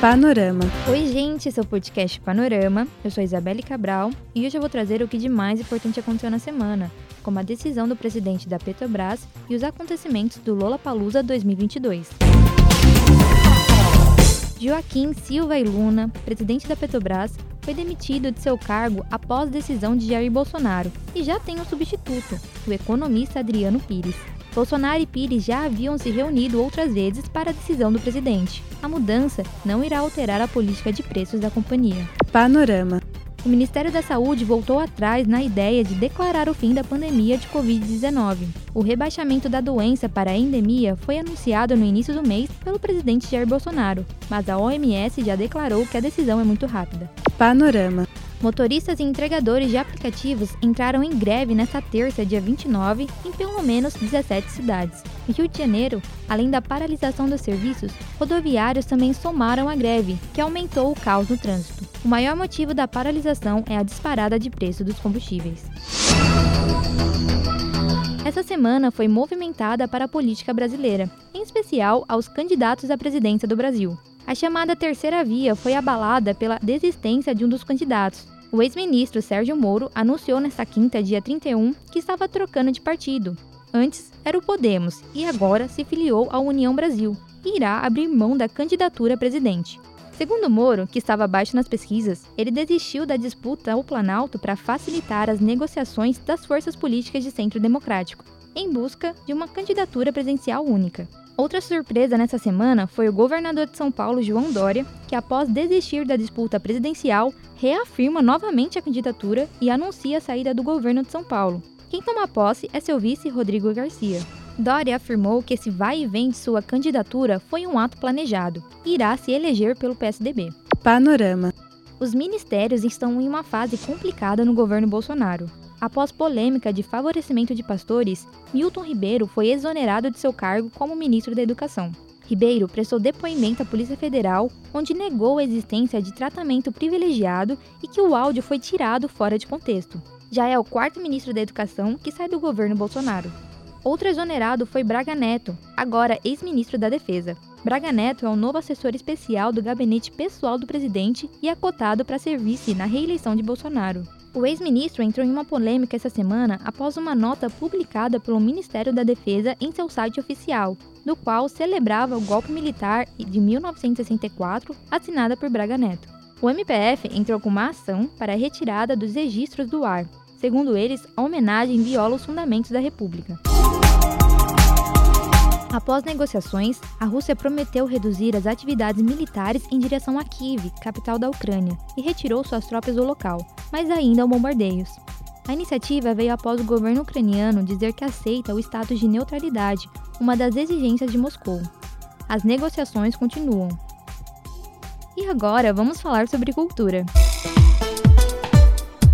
Panorama. Oi, gente, esse é o podcast Panorama. Eu sou Isabelle Cabral e hoje eu vou trazer o que de mais importante aconteceu na semana, como a decisão do presidente da Petrobras e os acontecimentos do Lollapalooza 2022. Joaquim Silva e Luna, presidente da Petrobras, foi demitido de seu cargo após decisão de Jair Bolsonaro e já tem um substituto, o economista Adriano Pires. Bolsonaro e Pires já haviam se reunido outras vezes para a decisão do presidente. A mudança não irá alterar a política de preços da companhia. Panorama. O Ministério da Saúde voltou atrás na ideia de declarar o fim da pandemia de Covid-19. O rebaixamento da doença para a endemia foi anunciado no início do mês pelo presidente Jair Bolsonaro, mas a OMS já declarou que a decisão é muito rápida. Panorama. Motoristas e entregadores de aplicativos entraram em greve nesta terça, dia 29, em pelo menos 17 cidades. No Rio de Janeiro, além da paralisação dos serviços, rodoviários também somaram a greve, que aumentou o caos no trânsito. O maior motivo da paralisação é a disparada de preço dos combustíveis. Essa semana foi movimentada para a política brasileira, em especial aos candidatos à presidência do Brasil. A chamada terceira via foi abalada pela desistência de um dos candidatos. O ex-ministro Sérgio Moro anunciou nesta quinta, dia 31, que estava trocando de partido. Antes era o Podemos e agora se filiou à União Brasil e irá abrir mão da candidatura a presidente. Segundo Moro, que estava abaixo nas pesquisas, ele desistiu da disputa ao Planalto para facilitar as negociações das forças políticas de centro democrático, em busca de uma candidatura presidencial única. Outra surpresa nessa semana foi o governador de São Paulo, João Dória, que após desistir da disputa presidencial, reafirma novamente a candidatura e anuncia a saída do governo de São Paulo. Quem toma posse é seu vice Rodrigo Garcia. Dória afirmou que esse vai e vem de sua candidatura foi um ato planejado e irá se eleger pelo PSDB. Panorama. Os ministérios estão em uma fase complicada no governo Bolsonaro. Após polêmica de favorecimento de pastores, Milton Ribeiro foi exonerado de seu cargo como ministro da Educação. Ribeiro prestou depoimento à Polícia Federal, onde negou a existência de tratamento privilegiado e que o áudio foi tirado fora de contexto. Já é o quarto ministro da Educação que sai do governo Bolsonaro. Outro exonerado foi Braga Neto, agora ex-ministro da Defesa. Braga Neto é o novo assessor especial do gabinete pessoal do presidente e é cotado para ser vice na reeleição de Bolsonaro. O ex-ministro entrou em uma polêmica essa semana após uma nota publicada pelo Ministério da Defesa em seu site oficial, no qual celebrava o golpe militar de 1964 assinada por Braga Neto. O MPF entrou com uma ação para a retirada dos registros do ar. Segundo eles, a homenagem viola os fundamentos da República. Após negociações, a Rússia prometeu reduzir as atividades militares em direção a Kiev, capital da Ucrânia, e retirou suas tropas do local, mas ainda há bombardeios. A iniciativa veio após o governo ucraniano dizer que aceita o status de neutralidade, uma das exigências de Moscou. As negociações continuam. E agora vamos falar sobre cultura.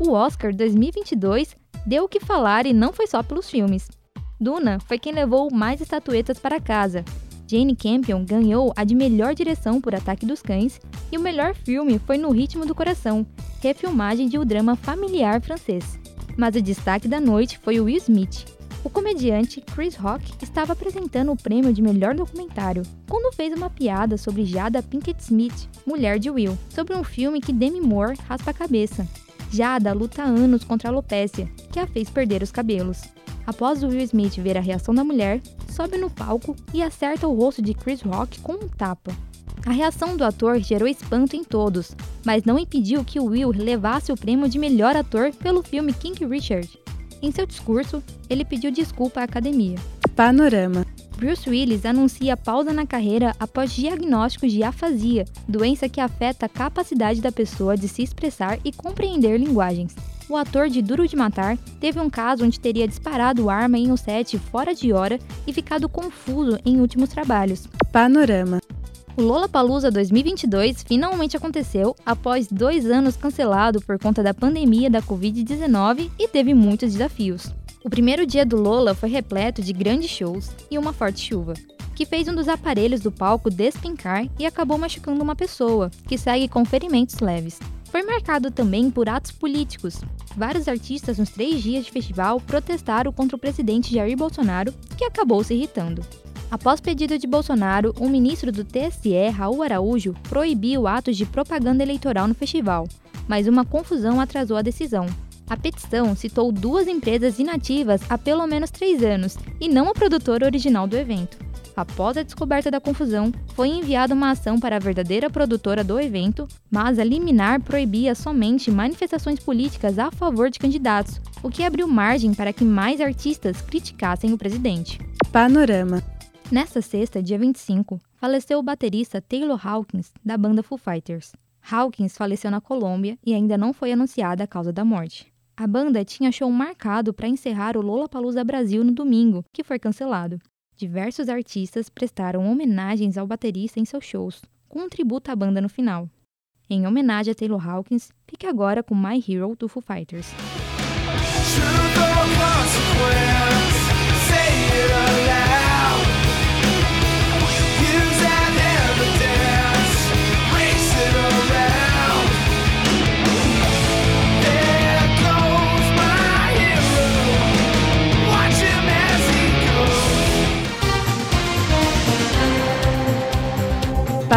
O Oscar 2022 deu o que falar e não foi só pelos filmes. Duna foi quem levou mais estatuetas para casa. Jane Campion ganhou a de melhor direção por Ataque dos Cães e o melhor filme foi No Ritmo do Coração, refilmagem de um drama familiar francês. Mas o destaque da noite foi o Will Smith. O comediante Chris Rock estava apresentando o prêmio de melhor documentário quando fez uma piada sobre Jada Pinkett Smith, mulher de Will, sobre um filme que Demi Moore raspa a cabeça. Jada luta anos contra a alopécia, que a fez perder os cabelos. Após Will Smith ver a reação da mulher, sobe no palco e acerta o rosto de Chris Rock com um tapa. A reação do ator gerou espanto em todos, mas não impediu que Will levasse o prêmio de melhor ator pelo filme King Richard. Em seu discurso, ele pediu desculpa à academia. Panorama. Bruce Willis anuncia pausa na carreira após diagnóstico de afasia, doença que afeta a capacidade da pessoa de se expressar e compreender linguagens o ator de Duro de Matar teve um caso onde teria disparado arma em um set fora de hora e ficado confuso em últimos trabalhos. Panorama. O Lollapalooza 2022 finalmente aconteceu após dois anos cancelado por conta da pandemia da Covid-19 e teve muitos desafios. O primeiro dia do Lola foi repleto de grandes shows e uma forte chuva, que fez um dos aparelhos do palco despencar e acabou machucando uma pessoa, que segue com ferimentos leves. Foi marcado também por atos políticos. Vários artistas nos três dias de festival protestaram contra o presidente Jair Bolsonaro, que acabou se irritando. Após pedido de Bolsonaro, o ministro do TSE, Raul Araújo, proibiu atos de propaganda eleitoral no festival, mas uma confusão atrasou a decisão. A petição citou duas empresas inativas há pelo menos três anos e não a produtora original do evento. Após a descoberta da confusão, foi enviada uma ação para a verdadeira produtora do evento, mas a liminar proibia somente manifestações políticas a favor de candidatos, o que abriu margem para que mais artistas criticassem o presidente. Panorama. Nesta sexta, dia 25, faleceu o baterista Taylor Hawkins, da banda Foo Fighters. Hawkins faleceu na Colômbia e ainda não foi anunciada a causa da morte. A banda tinha show marcado para encerrar o Lollapalooza Brasil no domingo, que foi cancelado. Diversos artistas prestaram homenagens ao baterista em seus shows, com um tributo à banda no final. Em homenagem a Taylor Hawkins, fique agora com My Hero do Foo Fighters.